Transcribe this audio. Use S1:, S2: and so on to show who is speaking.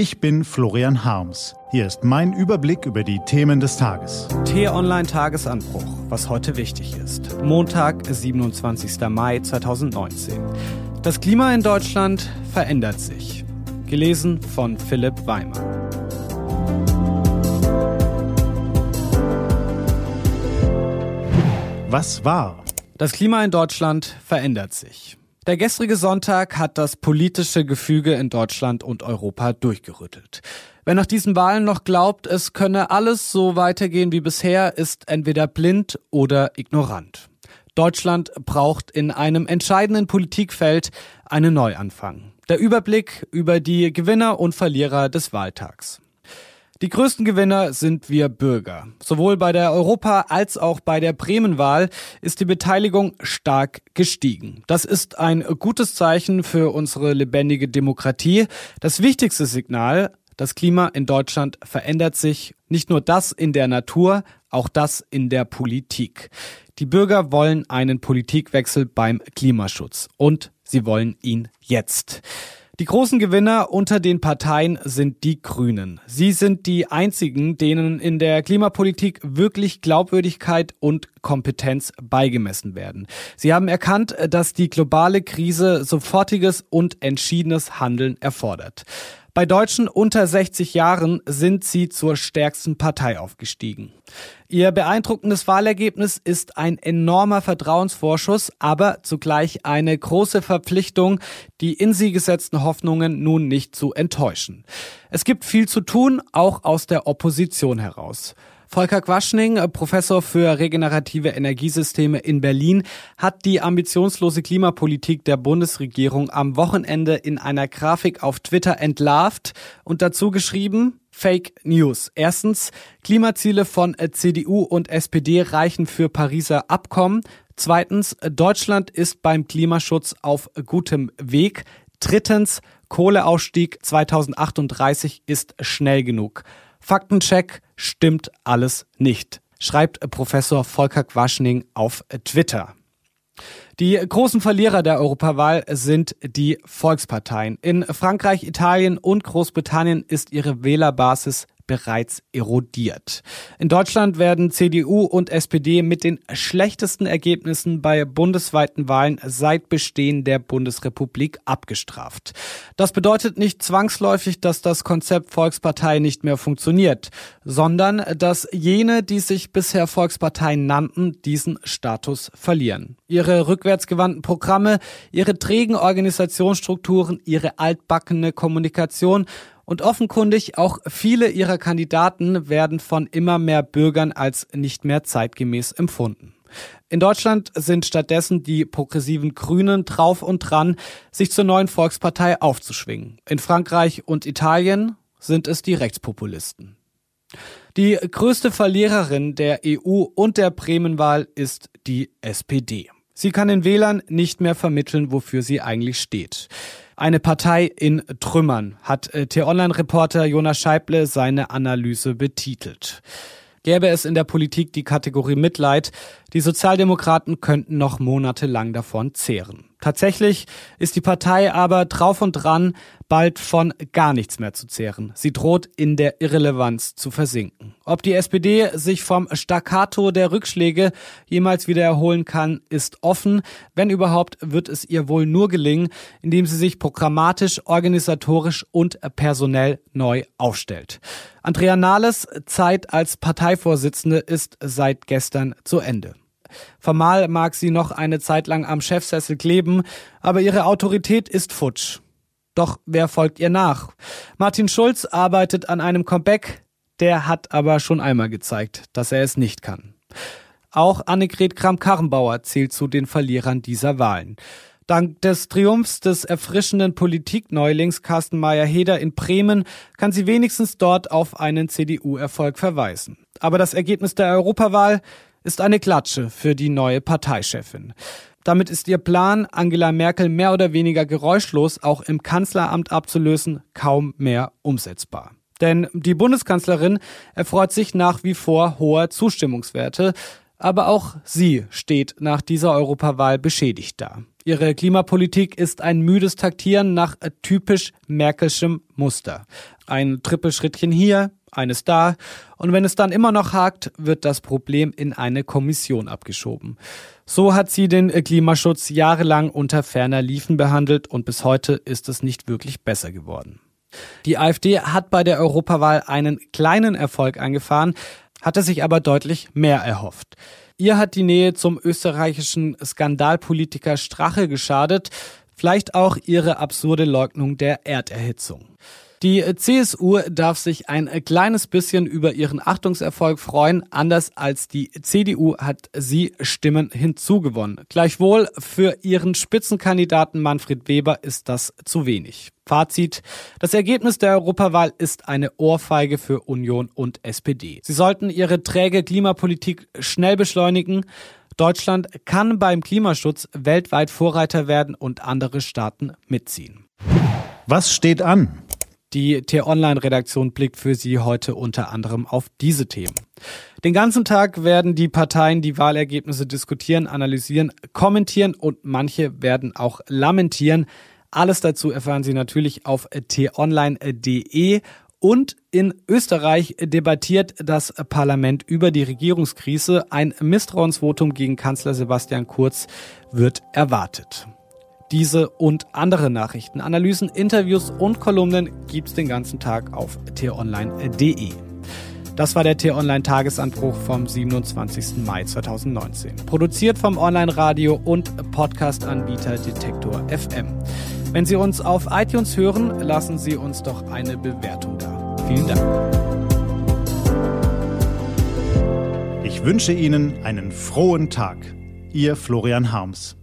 S1: Ich bin Florian Harms. Hier ist mein Überblick über die Themen des Tages.
S2: T-Online Tagesanbruch, was heute wichtig ist. Montag, 27. Mai 2019. Das Klima in Deutschland verändert sich. Gelesen von Philipp Weimer.
S1: Was war?
S2: Das Klima in Deutschland verändert sich. Der gestrige Sonntag hat das politische Gefüge in Deutschland und Europa durchgerüttelt. Wer nach diesen Wahlen noch glaubt, es könne alles so weitergehen wie bisher, ist entweder blind oder ignorant. Deutschland braucht in einem entscheidenden Politikfeld einen Neuanfang. Der Überblick über die Gewinner und Verlierer des Wahltags. Die größten Gewinner sind wir Bürger. Sowohl bei der Europa- als auch bei der Bremenwahl ist die Beteiligung stark gestiegen. Das ist ein gutes Zeichen für unsere lebendige Demokratie. Das wichtigste Signal, das Klima in Deutschland verändert sich. Nicht nur das in der Natur, auch das in der Politik. Die Bürger wollen einen Politikwechsel beim Klimaschutz und sie wollen ihn jetzt. Die großen Gewinner unter den Parteien sind die Grünen. Sie sind die einzigen, denen in der Klimapolitik wirklich Glaubwürdigkeit und Kompetenz beigemessen werden. Sie haben erkannt, dass die globale Krise sofortiges und entschiedenes Handeln erfordert. Bei Deutschen unter 60 Jahren sind sie zur stärksten Partei aufgestiegen. Ihr beeindruckendes Wahlergebnis ist ein enormer Vertrauensvorschuss, aber zugleich eine große Verpflichtung, die in sie gesetzten Hoffnungen nun nicht zu enttäuschen. Es gibt viel zu tun, auch aus der Opposition heraus. Volker Quaschning, äh, Professor für regenerative Energiesysteme in Berlin, hat die ambitionslose Klimapolitik der Bundesregierung am Wochenende in einer Grafik auf Twitter entlarvt und dazu geschrieben, Fake News. Erstens, Klimaziele von äh, CDU und SPD reichen für Pariser Abkommen. Zweitens, Deutschland ist beim Klimaschutz auf gutem Weg. Drittens, Kohleausstieg 2038 ist schnell genug. Faktencheck stimmt alles nicht, schreibt Professor Volker Quaschning auf Twitter. Die großen Verlierer der Europawahl sind die Volksparteien. In Frankreich, Italien und Großbritannien ist ihre Wählerbasis bereits erodiert. In Deutschland werden CDU und SPD mit den schlechtesten Ergebnissen bei bundesweiten Wahlen seit Bestehen der Bundesrepublik abgestraft. Das bedeutet nicht zwangsläufig, dass das Konzept Volkspartei nicht mehr funktioniert, sondern dass jene, die sich bisher Volksparteien nannten, diesen Status verlieren. Ihre rückwärtsgewandten Programme, ihre trägen Organisationsstrukturen, ihre altbackene Kommunikation und offenkundig auch viele ihrer Kandidaten werden von immer mehr Bürgern als nicht mehr zeitgemäß empfunden. In Deutschland sind stattdessen die progressiven Grünen drauf und dran, sich zur neuen Volkspartei aufzuschwingen. In Frankreich und Italien sind es die Rechtspopulisten. Die größte Verliererin der EU und der Bremenwahl ist die SPD. Sie kann den Wählern nicht mehr vermitteln, wofür sie eigentlich steht. Eine Partei in Trümmern hat äh, T-Online-Reporter Jonas Scheible seine Analyse betitelt. Gäbe es in der Politik die Kategorie Mitleid, die Sozialdemokraten könnten noch monatelang davon zehren. Tatsächlich ist die Partei aber drauf und dran, bald von gar nichts mehr zu zehren. Sie droht in der Irrelevanz zu versinken. Ob die SPD sich vom Staccato der Rückschläge jemals wieder erholen kann, ist offen. Wenn überhaupt, wird es ihr wohl nur gelingen, indem sie sich programmatisch, organisatorisch und personell neu aufstellt. Andrea Nahles Zeit als Parteivorsitzende ist seit gestern zu Ende. Formal mag sie noch eine Zeit lang am Chefsessel kleben, aber ihre Autorität ist futsch. Doch wer folgt ihr nach? Martin Schulz arbeitet an einem Comeback, der hat aber schon einmal gezeigt, dass er es nicht kann. Auch Annegret Kramp-Karrenbauer zählt zu den Verlierern dieser Wahlen. Dank des Triumphs des erfrischenden Politikneulings Carsten Meyer-Heder in Bremen kann sie wenigstens dort auf einen CDU-Erfolg verweisen. Aber das Ergebnis der Europawahl ist eine Klatsche für die neue Parteichefin. Damit ist ihr Plan, Angela Merkel mehr oder weniger geräuschlos auch im Kanzleramt abzulösen, kaum mehr umsetzbar. Denn die Bundeskanzlerin erfreut sich nach wie vor hoher Zustimmungswerte, Aber auch sie steht nach dieser Europawahl beschädigt da. Ihre Klimapolitik ist ein müdes Taktieren nach typisch Merkelschem Muster. Ein Trippelschrittchen hier, eines da, und wenn es dann immer noch hakt, wird das Problem in eine Kommission abgeschoben. So hat sie den Klimaschutz jahrelang unter ferner Liefen behandelt und bis heute ist es nicht wirklich besser geworden. Die AfD hat bei der Europawahl einen kleinen Erfolg eingefahren, hatte sich aber deutlich mehr erhofft. Ihr hat die Nähe zum österreichischen Skandalpolitiker Strache geschadet, vielleicht auch ihre absurde Leugnung der Erderhitzung. Die CSU darf sich ein kleines bisschen über ihren Achtungserfolg freuen. Anders als die CDU hat sie Stimmen hinzugewonnen. Gleichwohl für ihren Spitzenkandidaten Manfred Weber ist das zu wenig. Fazit. Das Ergebnis der Europawahl ist eine Ohrfeige für Union und SPD. Sie sollten ihre träge Klimapolitik schnell beschleunigen. Deutschland kann beim Klimaschutz weltweit Vorreiter werden und andere Staaten mitziehen.
S1: Was steht an?
S2: Die T-Online-Redaktion blickt für Sie heute unter anderem auf diese Themen. Den ganzen Tag werden die Parteien die Wahlergebnisse diskutieren, analysieren, kommentieren und manche werden auch lamentieren. Alles dazu erfahren Sie natürlich auf t-online.de. Und in Österreich debattiert das Parlament über die Regierungskrise. Ein Misstrauensvotum gegen Kanzler Sebastian Kurz wird erwartet. Diese und andere Nachrichten, Analysen, Interviews und Kolumnen gibt's den ganzen Tag auf t-online.de. Das war der T-Online-Tagesanbruch vom 27. Mai 2019. Produziert vom Online-Radio und Podcast-Anbieter Detektor FM. Wenn Sie uns auf iTunes hören, lassen Sie uns doch eine Bewertung da. Vielen Dank.
S1: Ich wünsche Ihnen einen frohen Tag. Ihr Florian Harms.